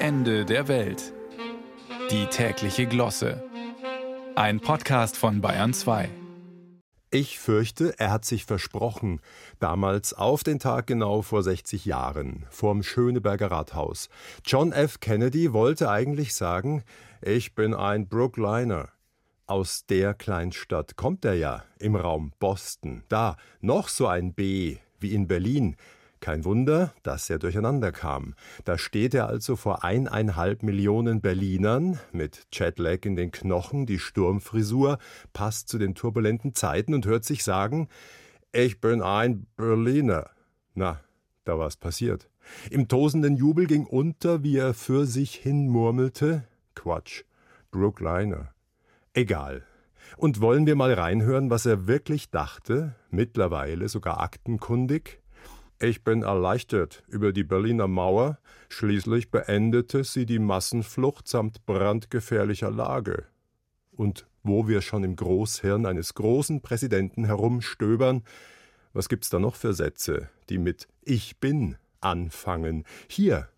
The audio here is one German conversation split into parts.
Ende der Welt. Die tägliche Glosse. Ein Podcast von Bayern 2. Ich fürchte, er hat sich versprochen, damals auf den Tag genau vor 60 Jahren, vorm Schöneberger Rathaus. John F. Kennedy wollte eigentlich sagen, ich bin ein Brookliner. Aus der Kleinstadt kommt er ja, im Raum Boston. Da noch so ein B wie in Berlin. Kein Wunder, dass er durcheinander kam. Da steht er also vor eineinhalb Millionen Berlinern, mit Jetlag in den Knochen, die Sturmfrisur passt zu den turbulenten Zeiten und hört sich sagen, ich bin ein Berliner. Na, da war's passiert. Im tosenden Jubel ging unter, wie er für sich hin murmelte, Quatsch, Brookliner. Egal. Und wollen wir mal reinhören, was er wirklich dachte, mittlerweile sogar aktenkundig? Ich bin erleichtert über die Berliner Mauer, schließlich beendete sie die Massenflucht samt brandgefährlicher Lage. Und wo wir schon im Großhirn eines großen Präsidenten herumstöbern, was gibt's da noch für Sätze, die mit Ich bin anfangen? Hier.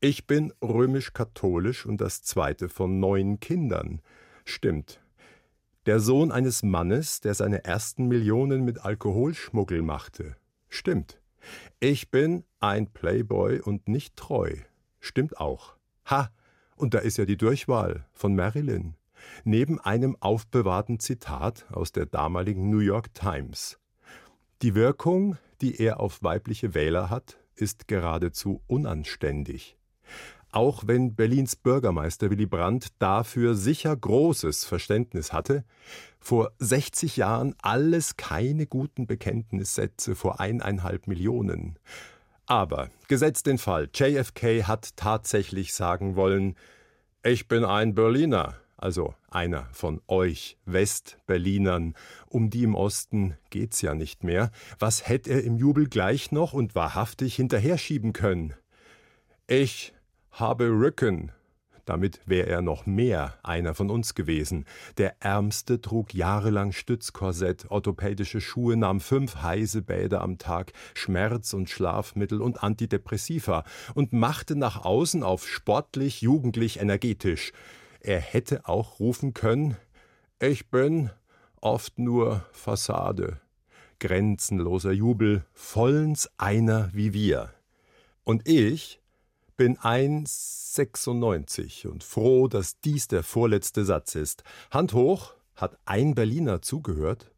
Ich bin römisch-katholisch und das zweite von neun Kindern. Stimmt. Der Sohn eines Mannes, der seine ersten Millionen mit Alkoholschmuggel machte. Stimmt. Ich bin ein Playboy und nicht treu. Stimmt auch. Ha! Und da ist ja die Durchwahl von Marilyn. Neben einem aufbewahrten Zitat aus der damaligen New York Times. Die Wirkung, die er auf weibliche Wähler hat, ist geradezu unanständig. Auch wenn Berlins Bürgermeister Willy Brandt dafür sicher großes Verständnis hatte, vor 60 Jahren alles keine guten Bekenntnissätze vor eineinhalb Millionen. Aber gesetzt den Fall, JFK hat tatsächlich sagen wollen, ich bin ein Berliner, also einer von euch Westberlinern, um die im Osten geht's ja nicht mehr. Was hätte er im Jubel gleich noch und wahrhaftig hinterher schieben können? Ich habe Rücken. Damit wäre er noch mehr einer von uns gewesen. Der Ärmste trug jahrelang Stützkorsett, orthopädische Schuhe, nahm fünf heiße Bäder am Tag, Schmerz- und Schlafmittel und Antidepressiva und machte nach außen auf sportlich, jugendlich, energetisch. Er hätte auch rufen können, ich bin oft nur Fassade. Grenzenloser Jubel, vollends einer wie wir. Und ich bin 1,96 und froh, dass dies der vorletzte Satz ist. Hand hoch, hat ein Berliner zugehört?